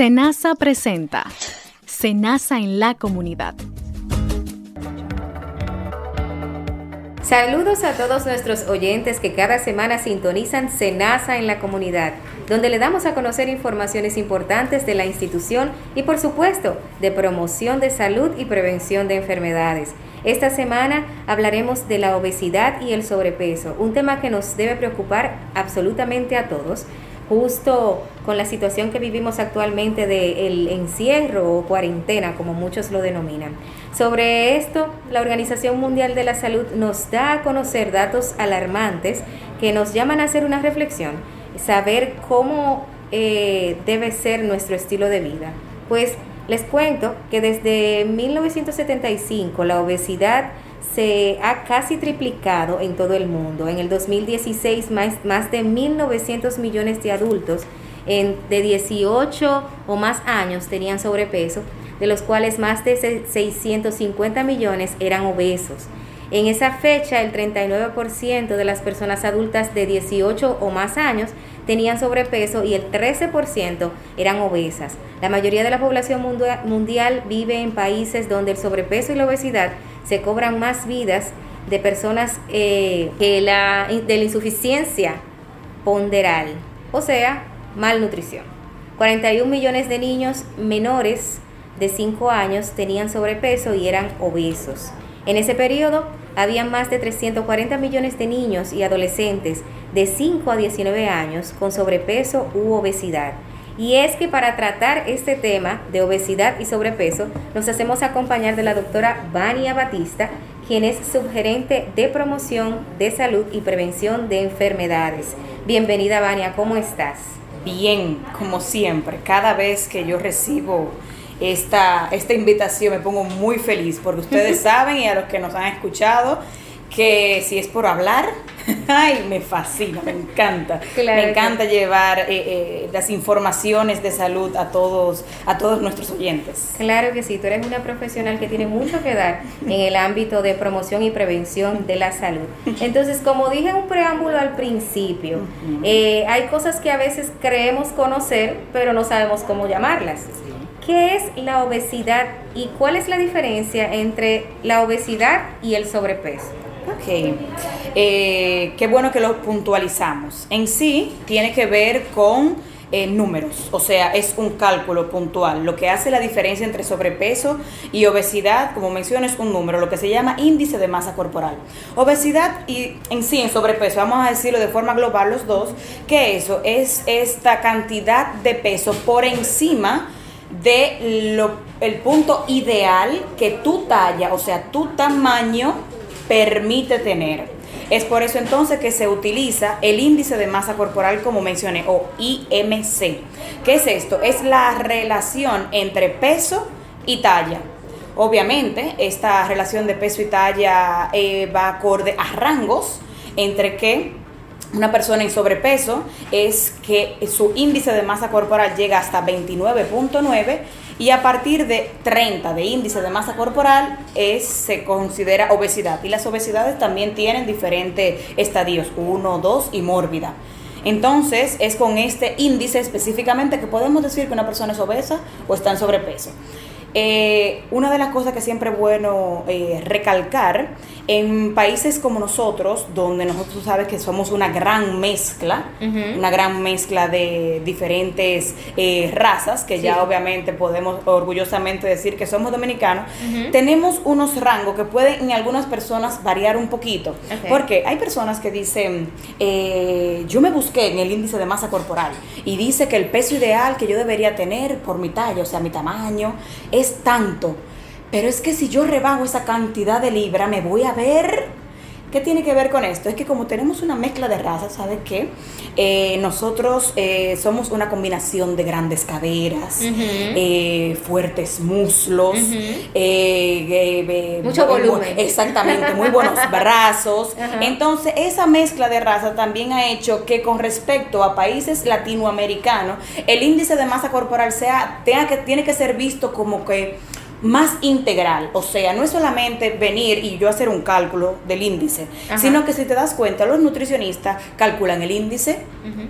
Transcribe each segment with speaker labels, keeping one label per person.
Speaker 1: Senasa presenta Senasa en la comunidad.
Speaker 2: Saludos a todos nuestros oyentes que cada semana sintonizan Senasa en la comunidad, donde le damos a conocer informaciones importantes de la institución y por supuesto de promoción de salud y prevención de enfermedades. Esta semana hablaremos de la obesidad y el sobrepeso, un tema que nos debe preocupar absolutamente a todos justo con la situación que vivimos actualmente del encierro o cuarentena, como muchos lo denominan. Sobre esto, la Organización Mundial de la Salud nos da a conocer datos alarmantes que nos llaman a hacer una reflexión, saber cómo eh, debe ser nuestro estilo de vida. Pues les cuento que desde 1975 la obesidad se ha casi triplicado en todo el mundo. En el 2016 más, más de 1.900 millones de adultos de 18 o más años tenían sobrepeso, de los cuales más de 650 millones eran obesos. En esa fecha, el 39% de las personas adultas de 18 o más años tenían sobrepeso y el 13% eran obesas. La mayoría de la población mundial vive en países donde el sobrepeso y la obesidad se cobran más vidas de personas eh, que la, de la insuficiencia ponderal, o sea, malnutrición. 41 millones de niños menores de 5 años tenían sobrepeso y eran obesos. En ese periodo, había más de 340 millones de niños y adolescentes de 5 a 19 años con sobrepeso u obesidad y es que para tratar este tema de obesidad y sobrepeso, nos hacemos acompañar de la doctora Vania Batista, quien es subgerente de promoción de salud y prevención de enfermedades. Bienvenida, Vania, ¿cómo estás?
Speaker 3: Bien, como siempre, cada vez que yo recibo esta, esta invitación me pongo muy feliz, porque ustedes saben y a los que nos han escuchado, que si es por hablar, ay, me fascina, me encanta. me encanta llevar eh, eh, las informaciones de salud a todos, a todos nuestros oyentes.
Speaker 2: Claro que sí, tú eres una profesional que tiene mucho que dar en el ámbito de promoción y prevención de la salud. Entonces, como dije en un preámbulo al principio, eh, hay cosas que a veces creemos conocer, pero no sabemos cómo llamarlas. ¿Qué es la obesidad y cuál es la diferencia entre la obesidad y el sobrepeso?
Speaker 3: Ok, eh, qué bueno que lo puntualizamos. En sí tiene que ver con eh, números, o sea, es un cálculo puntual. Lo que hace la diferencia entre sobrepeso y obesidad, como mencioné, es un número, lo que se llama índice de masa corporal. Obesidad y en sí en sobrepeso, vamos a decirlo de forma global los dos, que eso es esta cantidad de peso por encima de lo, el punto ideal que tu talla, o sea, tu tamaño permite tener. Es por eso entonces que se utiliza el índice de masa corporal como mencioné o IMC. ¿Qué es esto? Es la relación entre peso y talla. Obviamente, esta relación de peso y talla eh, va acorde a rangos entre que una persona en sobrepeso es que su índice de masa corporal llega hasta 29.9 y a partir de 30 de índice de masa corporal es, se considera obesidad. Y las obesidades también tienen diferentes estadios, 1, 2 y mórbida. Entonces es con este índice específicamente que podemos decir que una persona es obesa o está en sobrepeso. Eh, una de las cosas que siempre es bueno eh, recalcar, en países como nosotros, donde nosotros sabes que somos una gran mezcla, una gran mezcla de diferentes eh, razas, que ya obviamente podemos orgullosamente decir que somos dominicanos, tenemos unos rangos que pueden en algunas personas variar un poquito. Porque hay personas que dicen, yo me busqué en el índice de masa corporal y dice que el peso ideal que yo debería tener por mi talla, o sea, mi tamaño, es tanto. Pero es que si yo rebajo esa cantidad de libra, me voy a ver ¿Qué tiene que ver con esto? Es que como tenemos una mezcla de razas, ¿sabes qué? Eh, nosotros eh, somos una combinación de grandes caderas, eh, fuertes muslos,
Speaker 2: mucho volumen.
Speaker 3: Exactamente, muy buenos brazos. Entonces, esa mezcla de razas también ha hecho que con respecto a países latinoamericanos, el índice de masa corporal sea, tenga que, tiene que ser visto como que más integral. O sea, no es solamente venir y yo hacer un cálculo del índice,
Speaker 2: Ajá.
Speaker 3: sino que si te das cuenta, los nutricionistas calculan el índice,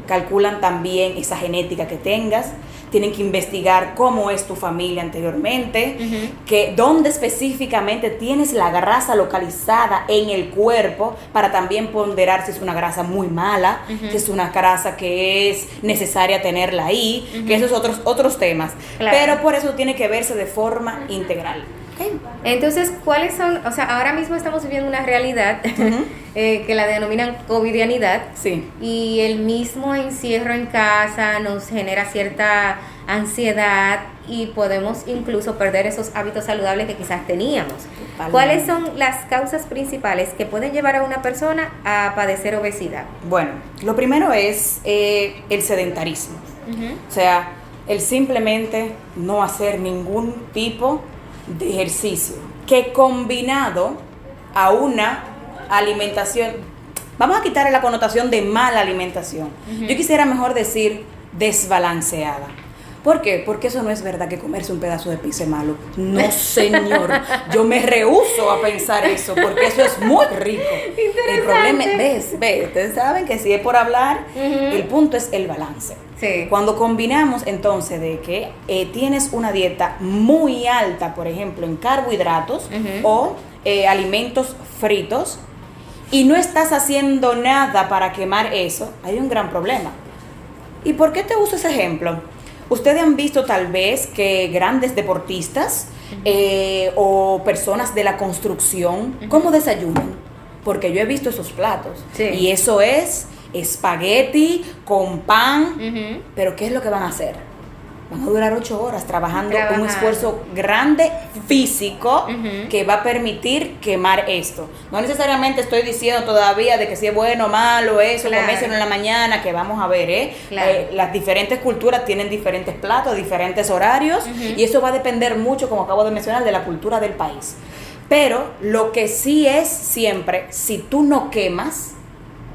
Speaker 3: calculan también esa genética que tengas, tienen que investigar cómo es tu familia anteriormente, que dónde específicamente tienes la grasa localizada en el cuerpo para también ponderar si es una grasa muy mala, si es una grasa que es necesaria tenerla ahí, que esos otros otros temas.
Speaker 2: Claro.
Speaker 3: Pero por eso tiene que verse de forma integral.
Speaker 2: Entonces, ¿cuáles son? O sea, ahora mismo estamos viviendo una realidad eh, que la denominan covidianidad.
Speaker 3: Sí.
Speaker 2: Y el mismo encierro en casa nos genera cierta ansiedad y podemos incluso perder esos hábitos saludables que quizás teníamos.
Speaker 3: Totalmente.
Speaker 2: ¿Cuáles son las causas principales que pueden llevar a una persona a padecer obesidad?
Speaker 3: Bueno, lo primero es eh, el sedentarismo. O sea, el simplemente no hacer ningún tipo de ejercicio que combinado a una alimentación, vamos a quitarle la connotación de mala alimentación. Yo quisiera mejor decir desbalanceada. ¿Por qué? Porque eso no es verdad que comerse un pedazo de pizza es malo. No, señor. Yo me rehuso a pensar eso, porque eso es muy rico. El problema es, ves, ves, ustedes saben que si es por hablar, el punto es el balance.
Speaker 2: Sí.
Speaker 3: Cuando combinamos entonces de que eh, tienes una dieta muy alta, por ejemplo, en carbohidratos o eh, alimentos fritos, y no estás haciendo nada para quemar eso, hay un gran problema. ¿Y por qué te uso ese ejemplo? Ustedes han visto tal vez que grandes deportistas eh, o personas de la construcción, ¿cómo desayunan? Porque yo he visto esos platos.
Speaker 2: Sí.
Speaker 3: Y eso es espagueti con pan. Pero ¿qué es lo que van a hacer? Van a durar ocho horas trabajando
Speaker 2: Trabajando.
Speaker 3: un esfuerzo grande físico
Speaker 2: Ujú.
Speaker 3: que va a permitir quemar esto. No necesariamente estoy diciendo todavía de que si es bueno o malo eso,
Speaker 2: Claro.
Speaker 3: comérselo en la mañana, que vamos a ver, ¿eh?
Speaker 2: Claro.
Speaker 3: Eh, las diferentes culturas tienen diferentes platos, diferentes horarios,
Speaker 2: Ujú.
Speaker 3: y eso va a depender mucho, como acabo de mencionar, de la cultura del país. Pero lo que sí es siempre, si tú no quemas,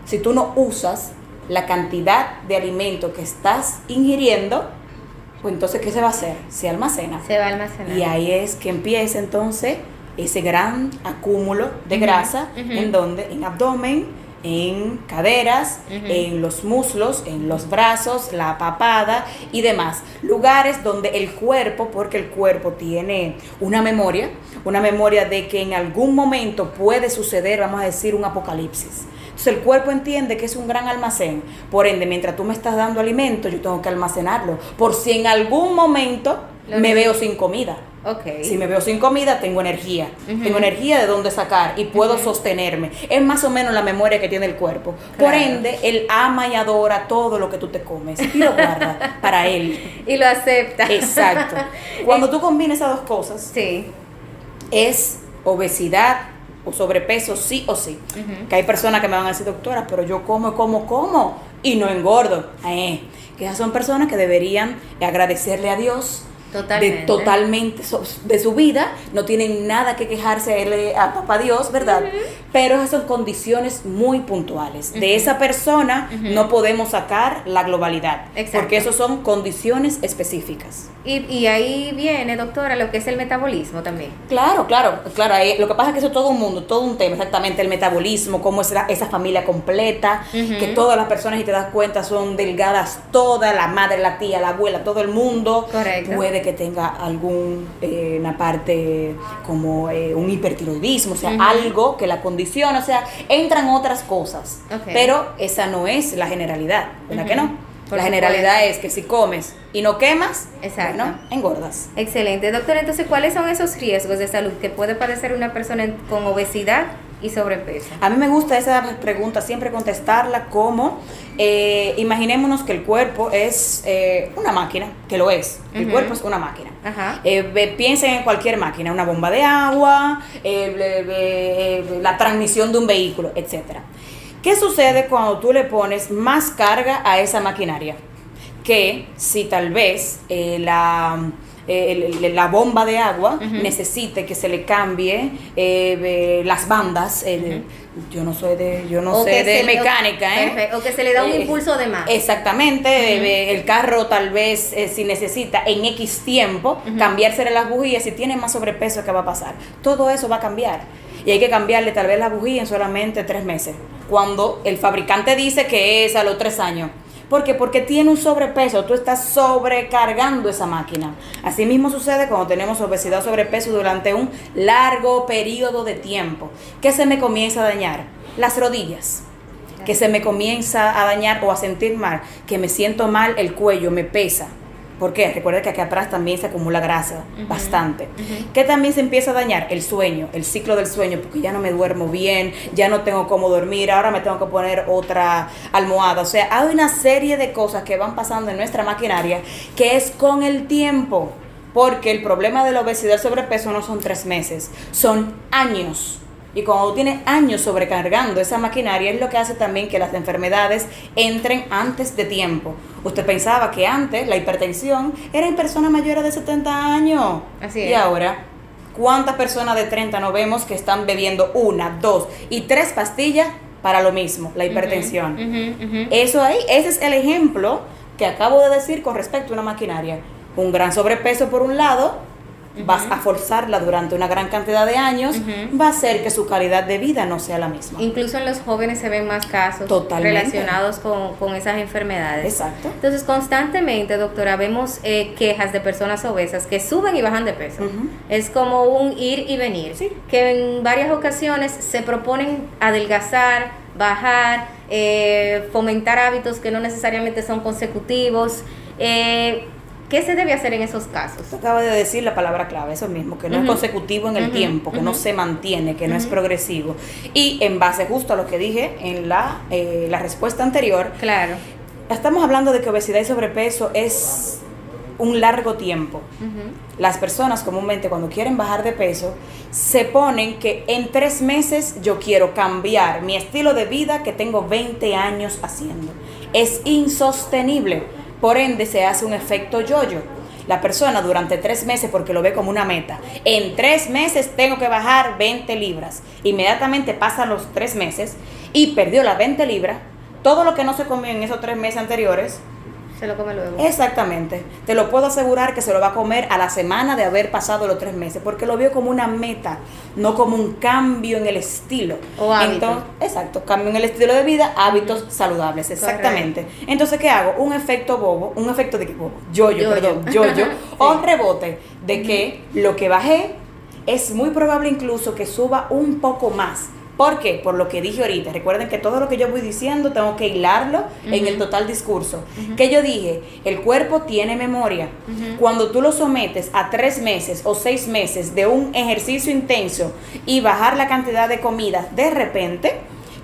Speaker 3: si tú no usas la cantidad de alimento que estás ingiriendo, pues entonces, ¿qué se va a hacer? Se almacena.
Speaker 2: Se va a almacenar.
Speaker 3: Y ahí es que empieza entonces ese gran acúmulo de grasa, en donde, en abdomen, en caderas, en los muslos, en los brazos, la papada y demás. Lugares donde el cuerpo, porque el cuerpo tiene una memoria, una memoria de que en algún momento puede suceder, vamos a decir, un apocalipsis. Entonces el cuerpo entiende que es un gran almacén. Por ende, mientras tú me estás dando alimento, yo tengo que almacenarlo. Por si en algún momento
Speaker 2: Lo
Speaker 3: me veo sin comida.
Speaker 2: Ok.
Speaker 3: Si me veo sin comida, tengo energía. Tengo energía de dónde sacar y puedo sostenerme. Es más o menos la memoria que tiene el cuerpo. Por ende, él ama y adora todo lo que tú te comes y lo guarda para él.
Speaker 2: Y lo acepta.
Speaker 3: Exacto. Cuando tú combinas esas dos cosas,
Speaker 2: Sí.
Speaker 3: es obesidad o sobrepeso, sí o sí. Que hay personas que me van a decir, doctora, pero yo como, como, como y no engordo. Eh, que esas son personas que deberían agradecerle a Dios
Speaker 2: Totalmente.
Speaker 3: de totalmente so- de su vida, no tienen nada que quejarse a, él, a papá Dios, ¿verdad? Pero esas son condiciones muy puntuales. De esa persona no podemos sacar la globalidad,
Speaker 2: Exacto.
Speaker 3: porque eso son condiciones específicas.
Speaker 2: Y, y ahí viene, doctora, lo que es el metabolismo también.
Speaker 3: Claro, claro, claro. lo que pasa es que eso es todo un mundo, todo un tema, exactamente el metabolismo, cómo es la- esa familia completa, que todas las personas, si te das cuenta, son delgadas todas, la madre, la tía, la abuela, todo el mundo.
Speaker 2: Correcto.
Speaker 3: Puede que tenga algún, eh, parte como eh, un hipertiroidismo, o sea, algo que la condiciona, o sea, entran otras cosas. Pero esa no es la generalidad, ¿verdad que no?
Speaker 2: Por
Speaker 3: la generalidad es que si comes y no quemas,
Speaker 2: Exacto.
Speaker 3: bueno, engordas.
Speaker 2: Excelente. Doctora, entonces, ¿cuáles son esos riesgos de salud que puede padecer una persona en- con obesidad y sobrepeso?
Speaker 3: A mí me gusta esa pregunta siempre contestarla como, eh, imaginémonos que el cuerpo es eh, una máquina, que lo es, el cuerpo es una máquina.
Speaker 2: Ajá.
Speaker 3: Eh, piensen en cualquier máquina, una bomba de agua, la transmisión de un vehículo, etc. ¿Qué sucede cuando tú le pones más carga a esa maquinaria? Que si tal vez la, eh, la bomba de agua necesite que se le cambie eh, las bandas. Yo no soy de, yo no sé de mecánica,
Speaker 2: o que se le da un impulso de más.
Speaker 3: Exactamente, el carro tal vez si necesita en X tiempo cambiársele las bujías, si tiene más sobrepeso, ¿qué va a pasar? Todo eso va a cambiar y hay que cambiarle tal vez la bujía en solamente tres meses, cuando el fabricante dice que es a los tres años. ¿Por qué? Porque tiene un sobrepeso, tú estás sobrecargando esa máquina. Así mismo sucede cuando tenemos obesidad o sobrepeso durante un largo periodo de tiempo. ¿Qué se me comienza a dañar? Las rodillas. Que se me comienza a dañar o a sentir mal, que me siento mal, el cuello me pesa ¿Por qué? Recuerda que aquí atrás también se acumula grasa, bastante. ¿Qué también se empieza a dañar? El sueño, el ciclo del sueño, porque ya no me duermo bien, ya no tengo cómo dormir, ahora me tengo que poner otra almohada. O sea, hay una serie de cosas que van pasando en nuestra maquinaria que es con el tiempo. Porque el problema de la obesidad y el sobrepeso no son tres meses, son años. Y cuando tiene años sobrecargando esa maquinaria, es lo que hace también que las enfermedades entren antes de tiempo. Usted pensaba que antes la hipertensión era en personas mayores de 70 años.
Speaker 2: Así
Speaker 3: es. Y ahora, ¿cuántas personas de 30 no vemos que están bebiendo una, dos y tres pastillas para lo mismo, la hipertensión? Eso ahí, ese es el ejemplo que acabo de decir con respecto a una maquinaria. Un gran sobrepeso por un lado, vas a forzarla durante una gran cantidad de años, va a hacer que su calidad de vida no sea la misma.
Speaker 2: Incluso en los jóvenes se ven más casos relacionados con, esas enfermedades.
Speaker 3: Exacto.
Speaker 2: Entonces, constantemente, doctora, vemos eh, quejas de personas obesas que suben y bajan de peso. Es como un ir y venir, que en varias ocasiones se proponen adelgazar, bajar, eh, fomentar hábitos que no necesariamente son consecutivos. Eh, ¿Qué se debe hacer en esos casos?
Speaker 3: Acaba de decir la palabra clave, eso mismo, que no es consecutivo en el tiempo, que no se mantiene, que no es progresivo. Y en base justo a lo que dije en la, eh, la respuesta anterior,
Speaker 2: claro.
Speaker 3: estamos hablando de que obesidad y sobrepeso es un largo tiempo. Las personas comúnmente cuando quieren bajar de peso se ponen que en tres meses yo quiero cambiar mi estilo de vida que tengo 20 años haciendo. Es insostenible por ende, se hace un efecto yoyo. La persona durante tres meses, porque lo ve como una meta, en tres meses tengo que bajar 20 libras. Inmediatamente pasan los tres meses y perdió las 20 libras. Todo lo que no se comió en esos tres meses anteriores,
Speaker 2: se lo come luego.
Speaker 3: Exactamente. Te lo puedo asegurar que se lo va a comer a la semana de haber pasado los tres meses, porque lo vio como una meta, no como un cambio en el estilo.
Speaker 2: O hábitos.
Speaker 3: exacto, cambio en el estilo de vida, hábitos saludables, exactamente. Entonces, ¿qué hago? Un efecto bobo, un efecto de que bobo, yo, yo, perdón, yo, yo, o rebote de que lo que bajé es muy probable incluso que suba un poco más ¿Por qué? Por lo que dije ahorita. Recuerden que todo lo que yo voy diciendo tengo que hilarlo en el total discurso. Que yo dije, el cuerpo tiene memoria. Cuando tú lo sometes a tres meses o seis meses de un ejercicio intenso y bajar la cantidad de comida de repente,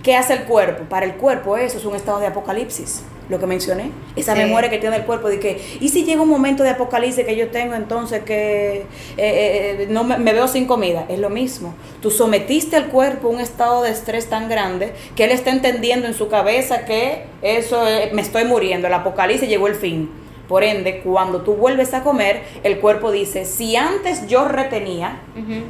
Speaker 3: ¿qué hace el cuerpo? Para el cuerpo eso es un estado de apocalipsis lo que mencioné, esa memoria que tiene el cuerpo de que, ¿y si llega un momento de apocalipsis que yo tengo entonces que eh, eh, no me, veo sin comida? Es lo mismo. Tú sometiste al cuerpo a un estado de estrés tan grande que él está entendiendo en su cabeza que eso me estoy muriendo, el apocalipsis llegó el fin. Por ende, cuando tú vuelves a comer, el cuerpo dice, si antes yo retenía,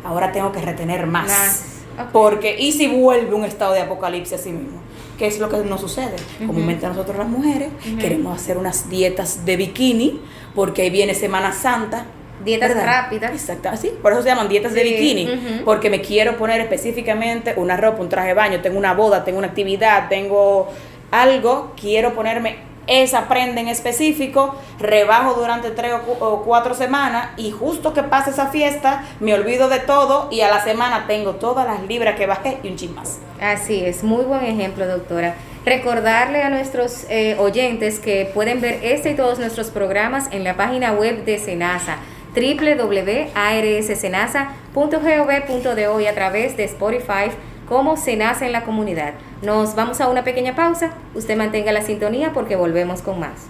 Speaker 3: ahora tengo que retener más. Porque, ¿y si vuelve un estado de apocalipsis así mismo? ¿Qué es lo que nos sucede? Comúnmente nosotros las mujeres queremos hacer unas dietas de bikini porque ahí viene Semana Santa.
Speaker 2: Dietas rápidas.
Speaker 3: Exacto, así. Por eso se llaman dietas de bikini. Porque me quiero poner específicamente una ropa, un traje de baño, tengo una boda, tengo una actividad, tengo algo, quiero ponerme esa prenda en específico, rebajo durante tres o cuatro semanas y justo que pasa esa fiesta me olvido de todo y a la semana tengo todas las libras que bajé y un chin más.
Speaker 2: Así es, muy buen ejemplo doctora. Recordarle a nuestros eh, oyentes que pueden ver este y todos nuestros programas en la página web de Senasa www.arssenasa.gov.do y a través de Spotify como Senasa en la comunidad. Nos vamos a una pequeña pausa. Usted mantenga la sintonía porque volvemos con más.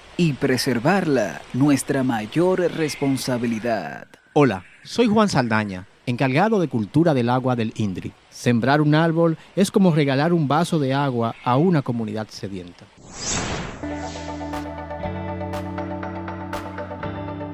Speaker 4: y preservarla nuestra mayor responsabilidad.
Speaker 5: Hola, soy Juan Saldaña, encargado de cultura del agua del INDRI. Sembrar un árbol es como regalar un vaso de agua a una comunidad sedienta.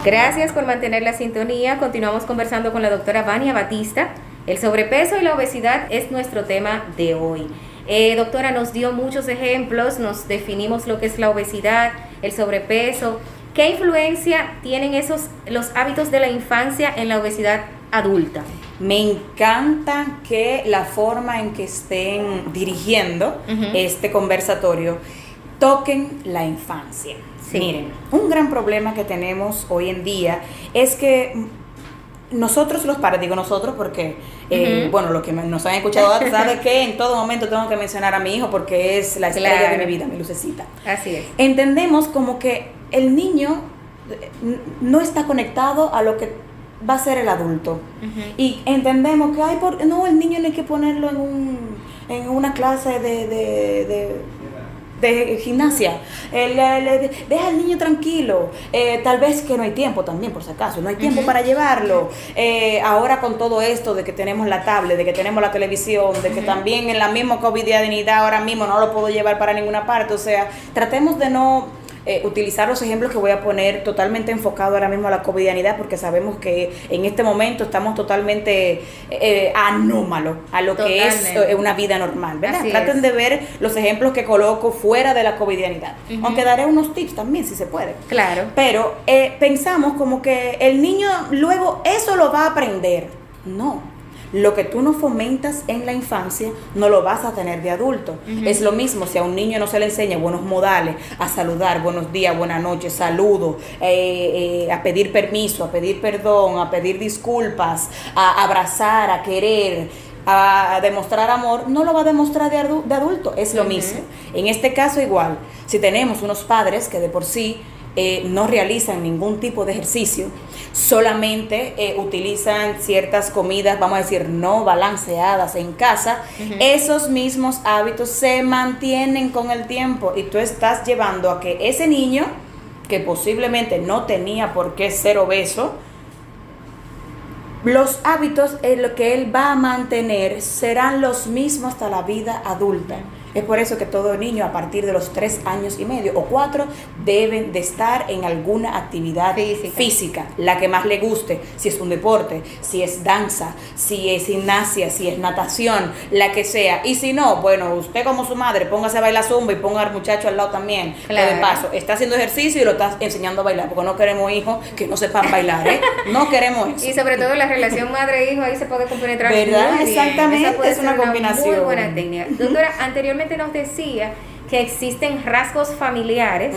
Speaker 2: Gracias por mantener la sintonía. Continuamos conversando con la doctora Vania Batista. El sobrepeso y la obesidad es nuestro tema de hoy. Eh, doctora, nos dio muchos ejemplos, nos definimos lo que es la obesidad, el sobrepeso. ¿Qué influencia tienen esos los hábitos de la infancia en la obesidad adulta?
Speaker 3: Me encanta que la forma en que estén dirigiendo este conversatorio toquen la infancia. Miren, un gran problema que tenemos hoy en día es que nosotros los padres, digo nosotros porque, eh, bueno, los que nos han escuchado saben que en todo momento tengo que mencionar a mi hijo porque es la estrella de mi vida, mi lucecita.
Speaker 2: Así es.
Speaker 3: Entendemos como que el niño no está conectado a lo que va a ser el adulto. Y entendemos que, hay por, no, el niño no hay que ponerlo en, un, en una clase de de gimnasia, deja al niño tranquilo, eh, tal vez que no hay tiempo también, por si acaso, no hay tiempo para llevarlo. Eh, ahora con todo esto de que tenemos la tablet, de que tenemos la televisión, de que también en la misma covidianidad ahora mismo no lo puedo llevar para ninguna parte, o sea, tratemos de no eh, utilizar los ejemplos que voy a poner totalmente enfocado ahora mismo a la covidianidad, porque sabemos que en este momento estamos totalmente eh, anómalos a lo que es eh, una vida normal, ¿verdad? Traten de ver los ejemplos que coloco fuera de la covidianidad, aunque daré unos tips también si se puede.
Speaker 2: Claro.
Speaker 3: Pero pensamos como que el niño luego eso lo va a aprender. No lo que tú no fomentas en la infancia, no lo vas a tener de adulto. Es lo mismo si a un niño no se le enseña buenos modales, a saludar, buenos días, buenas noches, saludo, eh, eh, a pedir permiso, a pedir perdón, a pedir disculpas, a abrazar, a querer a demostrar amor, no lo va a demostrar de, adulto, es lo mismo. En este caso igual, si tenemos unos padres que de por sí eh, no realizan ningún tipo de ejercicio, solamente eh, utilizan ciertas comidas, vamos a decir, no balanceadas en casa, esos mismos hábitos se mantienen con el tiempo y tú estás llevando a que ese niño, que posiblemente no tenía por qué ser obeso, los hábitos en lo que él va a mantener serán los mismos hasta la vida adulta. Es por eso que todo niño a partir de los tres años y medio o cuatro deben de estar en alguna actividad física. la que más le guste, si es un deporte, si es danza, si es gimnasia, si es natación, la que sea. Y si no, bueno, usted como su madre, póngase a bailar zumba y ponga al muchacho al lado también. Claro. de paso, está haciendo ejercicio y lo está enseñando a bailar, porque no queremos hijos que no sepan bailar, ¿eh? No queremos eso.
Speaker 2: Y sobre todo la relación madre-hijo, ahí se puede compenetrar
Speaker 3: ¿Verdad? Exactamente, es una, combinación. Muy
Speaker 2: buena técnica. Doctora, anteriormente nos decía que existen rasgos familiares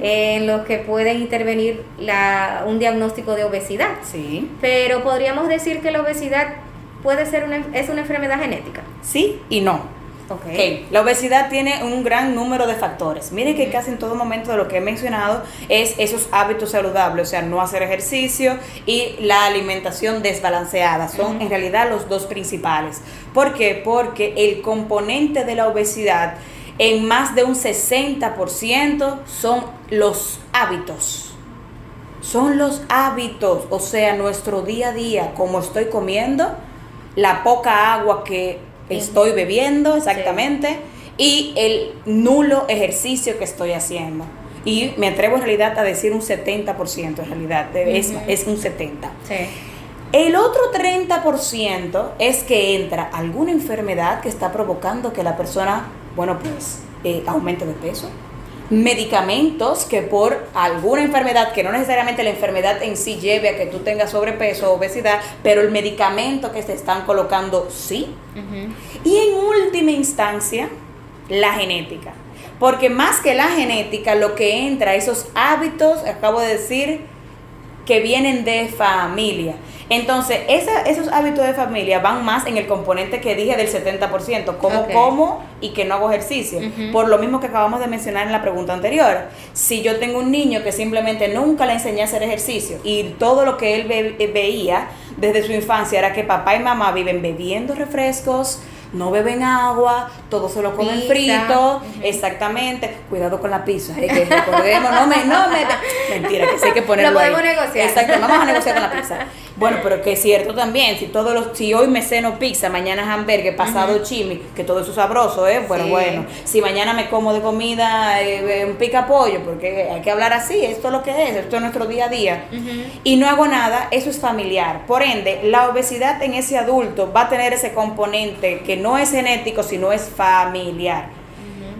Speaker 2: en los que pueden intervenir la, un diagnóstico de obesidad.
Speaker 3: Sí.
Speaker 2: Pero podríamos decir que la obesidad puede ser una, es una enfermedad genética.
Speaker 3: Sí y no. Okay. La obesidad tiene un gran número de factores. Miren que casi en todo momento de lo que he mencionado es esos hábitos saludables, o sea, no hacer ejercicio y la alimentación desbalanceada. Son en realidad los dos principales. ¿Por qué? Porque el componente de la obesidad en más de un 60% son los hábitos. Son los hábitos, o sea, nuestro día a día, como estoy comiendo, la poca agua que estoy bebiendo exactamente y el nulo ejercicio que estoy haciendo. Y me atrevo en realidad a decir un 70% en realidad, es, es, un 70%. El otro 30% es que entra alguna enfermedad que está provocando que la persona, bueno, pues eh, aumente de peso medicamentos que por alguna enfermedad, que no necesariamente la enfermedad en sí lleve a que tú tengas sobrepeso o obesidad, pero el medicamento que se están colocando sí. Y en última instancia, la genética. Porque más que la genética, lo que entra, esos hábitos, acabo de decir, que vienen de familia. Entonces, esa- esos hábitos de familia van más en el componente que dije del 70%, como
Speaker 2: Ok.
Speaker 3: como y que no hago ejercicio. Por lo mismo que acabamos de mencionar en la pregunta anterior. Si yo tengo un niño que simplemente nunca le enseñé a hacer ejercicio y todo lo que él ve- veía desde su infancia era que papá y mamá viven bebiendo refrescos, no beben agua, todo se lo comen
Speaker 2: Pizza.
Speaker 3: frito, exactamente. Cuidado con la pizza, eh, que recordemos, no me, no me, mentira, que sí hay que ponerlo
Speaker 2: Lo
Speaker 3: ahí.
Speaker 2: podemos negociar.
Speaker 3: Exacto, vamos a negociar con la pizza. Bueno, pero que es cierto también, si todos los, si hoy me ceno pizza, mañana hamburgues, pasado chimi, que todo eso es sabroso, ¿eh? Bueno,
Speaker 2: Sí.
Speaker 3: bueno. Si mañana me como de comida eh, un pica pollo, porque hay que hablar así, esto es lo que es, esto es nuestro día a día. Y no hago nada, eso es familiar. Por ende, la obesidad en ese adulto va a tener ese componente que no es genético, sino es familiar.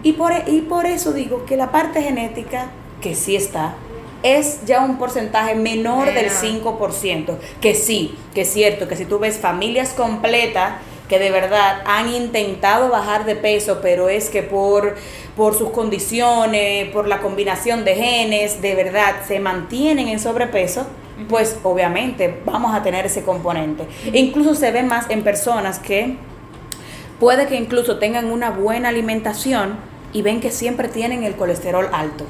Speaker 3: y, por, y por eso digo que la parte genética, que sí está, es ya un porcentaje menor del
Speaker 2: Menor.
Speaker 3: 5%. Que sí, que es cierto, que si tú ves familias completas que de verdad han intentado bajar de peso, pero es que por, por sus condiciones, por la combinación de genes, de verdad se mantienen en sobrepeso, pues obviamente vamos a tener ese componente. Incluso se ve más en personas que puede que incluso tengan una buena alimentación y ven que siempre tienen el colesterol alto.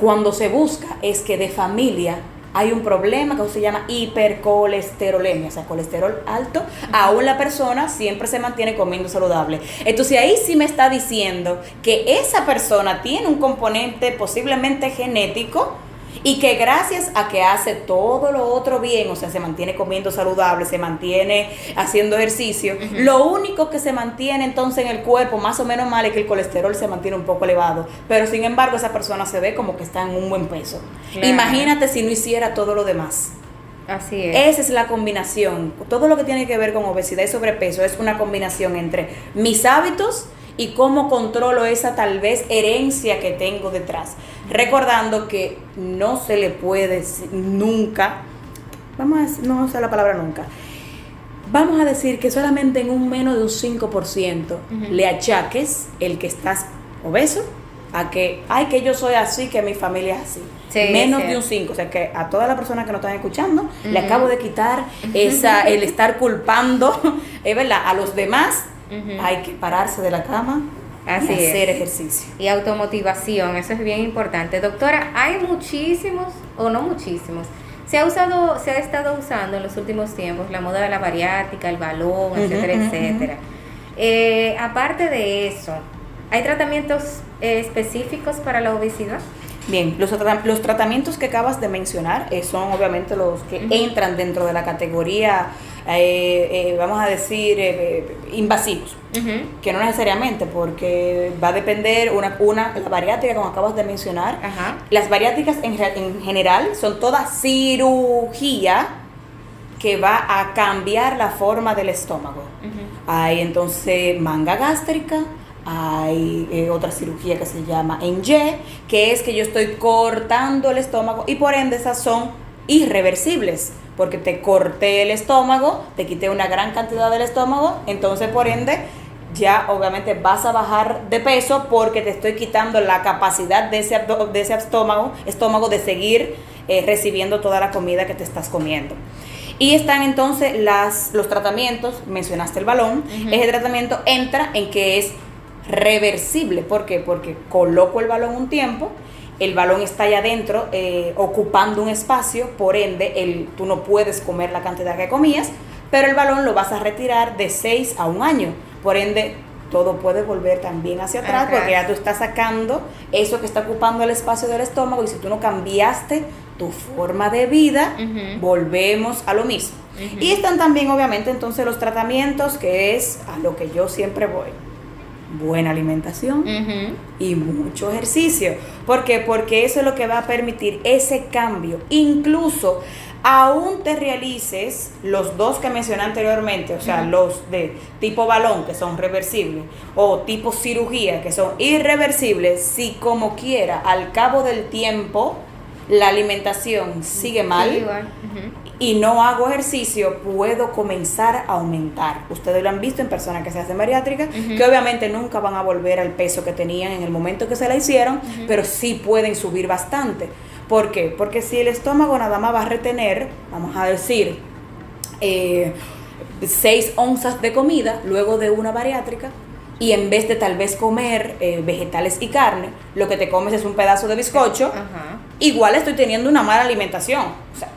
Speaker 3: Cuando se busca es que de familia hay un problema que se llama hipercolesterolemia, o sea, colesterol alto, aún la persona siempre se mantiene comiendo saludable. Entonces ahí sí me está diciendo que esa persona tiene un componente posiblemente genético y que gracias a que hace todo lo otro bien, o sea, se mantiene comiendo saludable, se mantiene haciendo ejercicio, lo único que se mantiene entonces en el cuerpo más o menos mal es que el colesterol se mantiene un poco elevado, pero sin embargo esa persona se ve como que está en un buen peso.
Speaker 2: Claro.
Speaker 3: Imagínate si no hiciera todo lo demás.
Speaker 2: Así es.
Speaker 3: Esa es la combinación. Todo lo que tiene que ver con obesidad y sobrepeso es una combinación entre mis hábitos y cómo controlo esa tal vez herencia que tengo detrás. Recordando que no se le puede nunca, vamos a decir, no usar la palabra nunca, vamos a decir que solamente en un menos de un 5% le achaques el que estás obeso a que, ay, que yo soy así, que mi familia es así.
Speaker 2: Sí,
Speaker 3: menos de un
Speaker 2: cierto.
Speaker 3: 5. O sea que a todas las personas que nos están escuchando, le acabo de quitar esa, el estar culpando, es verdad, a los demás. Hay que pararse de la cama
Speaker 2: Así
Speaker 3: y hacer
Speaker 2: es.
Speaker 3: ejercicio.
Speaker 2: Y automotivación, eso es bien importante. Doctora, hay muchísimos, o no muchísimos, se ha usado, se ha estado usando en los últimos tiempos la moda de la bariátrica, el balón, etcétera, etcétera. Eh, aparte de eso, ¿hay tratamientos eh, específicos para la obesidad?
Speaker 3: Bien, los, los tratamientos que acabas de mencionar eh, son obviamente los que entran dentro de la categoría, eh, eh, vamos a decir, eh, eh, invasivos. que no necesariamente, porque va a depender una, una la bariátrica, como acabas de mencionar.
Speaker 2: Ajá.
Speaker 3: Las bariátricas en, en general son toda cirugía que va a cambiar la forma del estómago. Hay entonces manga gástrica, hay eh, otra cirugía que se llama ENYE, que es que yo estoy cortando el estómago y por ende esas son irreversibles, porque te corté el estómago, te quité una gran cantidad del estómago, entonces por ende ya obviamente vas a bajar de peso porque te estoy quitando la capacidad de ese, de ese estómago, estómago de seguir eh, recibiendo toda la comida que te estás comiendo. Y están entonces las, los tratamientos, mencionaste el balón, ese tratamiento entra en que es reversible. ¿Por qué? Porque coloco el balón un tiempo, el balón está allá adentro eh, ocupando un espacio, por ende el, tú no puedes comer la cantidad que comías, pero el balón lo vas a retirar de 6 a un año. Por ende, todo puede volver también hacia atrás, porque ya tú estás sacando eso que está ocupando el espacio del estómago y si tú no cambiaste tu forma de vida, volvemos a lo mismo. Y están también obviamente entonces los tratamientos, que es a lo que yo siempre voy. Buena alimentación y mucho ejercicio. ¿Por qué? Porque eso es lo que va a permitir ese cambio. Incluso aún te realices los dos que mencioné anteriormente, o sea, los de tipo balón, que son reversibles, o tipo cirugía, que son irreversibles, si como quiera, al cabo del tiempo, la alimentación sigue mal
Speaker 2: Sí.
Speaker 3: Y no hago ejercicio, puedo comenzar a aumentar. Ustedes lo han visto en personas que se hacen bariátricas, que obviamente nunca van a volver al peso que tenían en el momento que se la hicieron, pero sí pueden subir bastante. ¿Por qué? Porque si el estómago nada más va a retener, vamos a decir, 6 eh, onzas de comida luego de una bariátrica, y en vez de tal vez comer eh, vegetales y carne, lo que te comes es un pedazo de bizcocho, igual estoy teniendo una mala alimentación. O sea,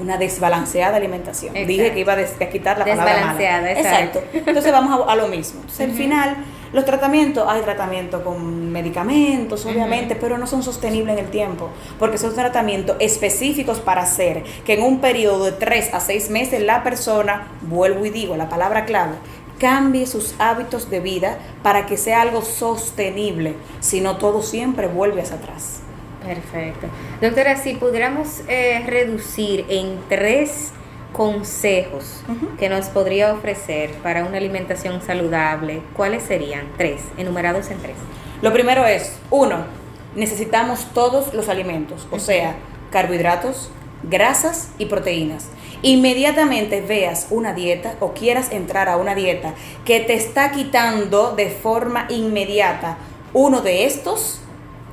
Speaker 3: una desbalanceada alimentación. Dije que iba a, quitar la palabra mala. Exacto. Entonces vamos a, lo mismo. Entonces, al final, los tratamientos, hay tratamiento con medicamentos, obviamente, pero no son sostenibles en el tiempo, porque son tratamientos específicos para hacer que en un periodo de 3 a 6 meses la persona, vuelvo y digo la palabra clave, cambie sus hábitos de vida para que sea algo sostenible, si no todo siempre vuelve hacia atrás.
Speaker 2: Perfecto. Doctora, si pudiéramos eh, reducir en tres consejos que nos podría ofrecer para una alimentación saludable, ¿cuáles serían? Tres, enumerados en tres.
Speaker 3: Lo primero es, uno, necesitamos todos los alimentos, o sea, carbohidratos, grasas y proteínas. Inmediatamente veas una dieta o quieras entrar a una dieta que te está quitando de forma inmediata uno de estos,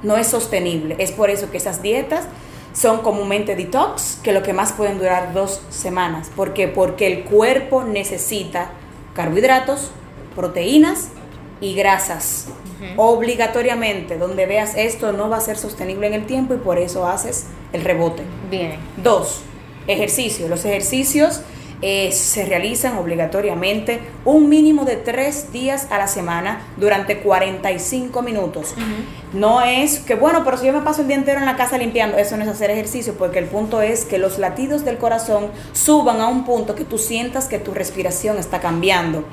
Speaker 3: no es sostenible. Es por eso que esas dietas son comúnmente detox, que lo que más pueden durar dos semanas. ¿Por qué? Porque el cuerpo necesita carbohidratos, proteínas y grasas. Obligatoriamente, donde veas esto no va a ser sostenible en el tiempo y por eso haces el rebote.
Speaker 2: Bien.
Speaker 3: Dos, ejercicio. Los ejercicios eh, se realizan obligatoriamente un mínimo de tres días a la semana durante 45 minutos. No es que, bueno, pero si yo me paso el día entero en la casa limpiando, eso no es hacer ejercicio, porque el punto es que los latidos del corazón suban a un punto que tú sientas que tu respiración está cambiando.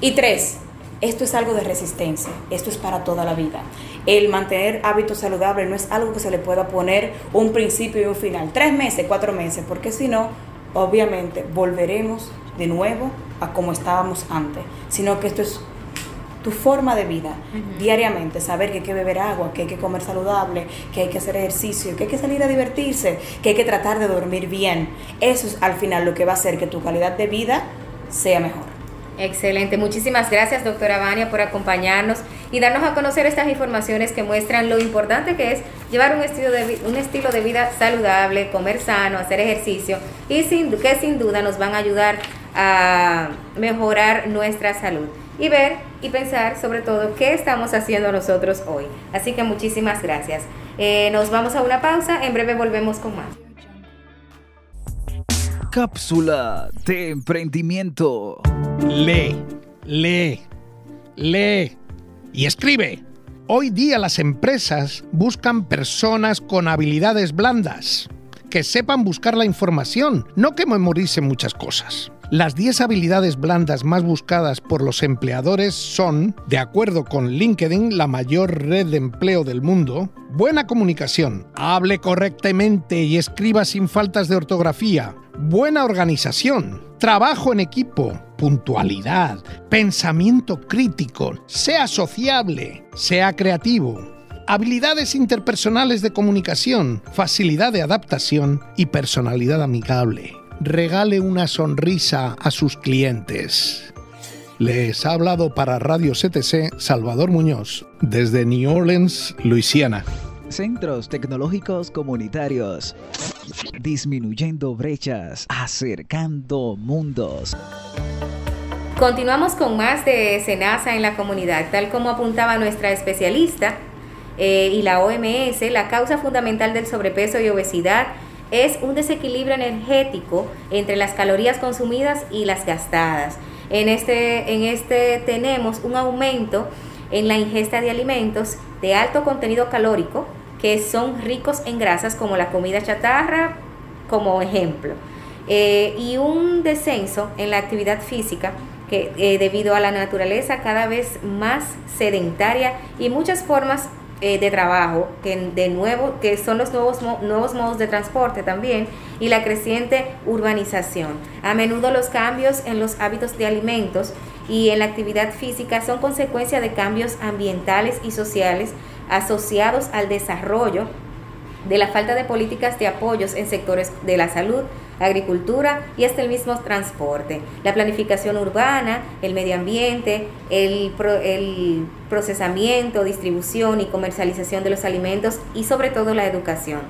Speaker 3: Y tres, esto es algo de resistencia, esto es para toda la vida. El mantener hábitos saludables no es algo que se le pueda poner un principio y un final, tres meses, cuatro meses, porque si no, obviamente volveremos de nuevo a como estábamos antes, sino que esto es tu forma de vida diariamente, saber que hay que beber agua, que hay que comer saludable, que hay que hacer ejercicio, que hay que salir a divertirse, que hay que tratar de dormir bien. Eso es al final lo que va a hacer que tu calidad de vida sea mejor.
Speaker 2: Excelente, muchísimas gracias doctora Vania por acompañarnos y darnos a conocer estas informaciones que muestran lo importante que es llevar un estilo de, un estilo de vida saludable, comer sano, hacer ejercicio y sin, que sin duda nos van a ayudar a mejorar nuestra salud y ver y pensar sobre todo qué estamos haciendo nosotros hoy. Así que muchísimas gracias. Eh, nos vamos a una pausa, en breve volvemos con más.
Speaker 4: Cápsula de emprendimiento.
Speaker 6: Lee, lee, lee y escribe. Hoy día las empresas buscan personas con habilidades blandas, que sepan buscar la información, no que memoricen muchas cosas. Las 10 habilidades blandas más buscadas por los empleadores son, de acuerdo con LinkedIn, la mayor red de empleo del mundo, buena comunicación, hable correctamente y escriba sin faltas de ortografía, buena organización, trabajo en equipo, puntualidad, pensamiento crítico, sea sociable, sea creativo, habilidades interpersonales de comunicación, facilidad de adaptación y personalidad amigable. Regale una sonrisa a sus clientes. Les ha hablado para Radio CTC Salvador Muñoz, desde New Orleans, Luisiana.
Speaker 4: Centros Tecnológicos Comunitarios. Disminuyendo brechas, acercando mundos.
Speaker 2: Continuamos con más de Senasa en la comunidad. Tal como apuntaba nuestra especialista eh, y la OMS, la causa fundamental del sobrepeso y obesidad es un desequilibrio energético entre las calorías consumidas y las gastadas. En este, en este tenemos un aumento en la ingesta de alimentos de alto contenido calórico que son ricos en grasas como la comida chatarra como ejemplo eh, y un descenso en la actividad física que eh, debido a la naturaleza cada vez más sedentaria y muchas formas eh, de trabajo que de nuevo que son los nuevos nuevos modos de transporte también y la creciente urbanización. A menudo los cambios en los hábitos de alimentos y en la actividad física son consecuencia de cambios ambientales y sociales asociados al desarrollo de la falta de políticas de apoyos en sectores de la salud, agricultura y hasta el mismo transporte. La planificación urbana, el medio ambiente, el, el, procesamiento, distribución y comercialización de los alimentos y sobre todo la educación.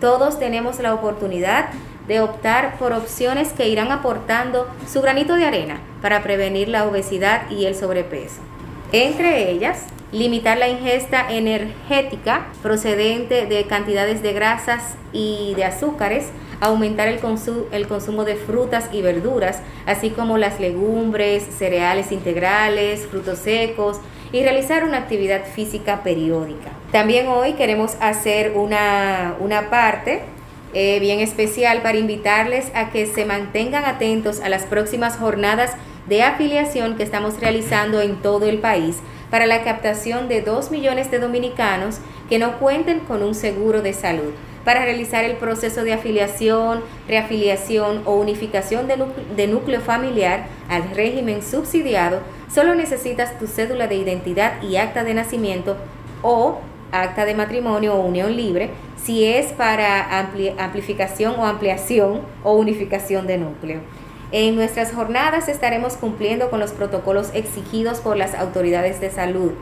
Speaker 2: Todos tenemos la oportunidad de optar por opciones que irán aportando su granito de arena para prevenir la obesidad y el sobrepeso. Entre ellas, limitar la ingesta energética procedente de cantidades de grasas y de azúcares, aumentar el, el, consumo de frutas y verduras, así como las legumbres, cereales integrales, frutos secos y realizar una actividad física periódica. También hoy queremos hacer una, una parte eh, bien especial para invitarles a que se mantengan atentos a las próximas jornadas de afiliación que estamos realizando en todo el país para la captación de 2 millones de dominicanos que no cuenten con un seguro de salud para realizar el proceso de afiliación, reafiliación o unificación de núcleo, familiar al régimen subsidiado, solo necesitas tu cédula de identidad y acta de nacimiento o acta de matrimonio o unión libre si es para amplificación o ampliación o unificación de núcleo. En nuestras jornadas estaremos cumpliendo con los protocolos exigidos por las autoridades de salud,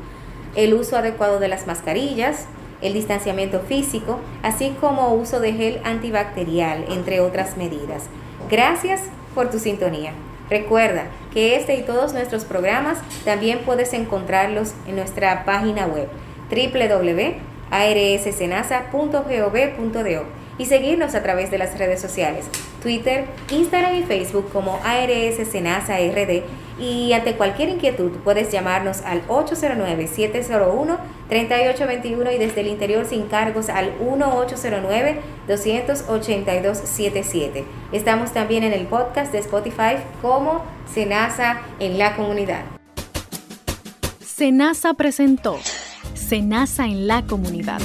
Speaker 2: el uso adecuado de las mascarillas, el distanciamiento físico, así como uso de gel antibacterial, entre otras medidas. Gracias por tu sintonía. Recuerda que este y todos nuestros programas también puedes encontrarlos en nuestra página web www.arssenasa.gov.do y seguirnos a través de las redes sociales, Twitter, Instagram y Facebook como ARS Senasa RD y ante cualquier inquietud puedes llamarnos al 809-701-3821 y desde el interior sin cargos al 1809-282-77. Estamos también en el podcast de Spotify como Senasa en la comunidad.
Speaker 1: Senasa presentó Senasa en la comunidad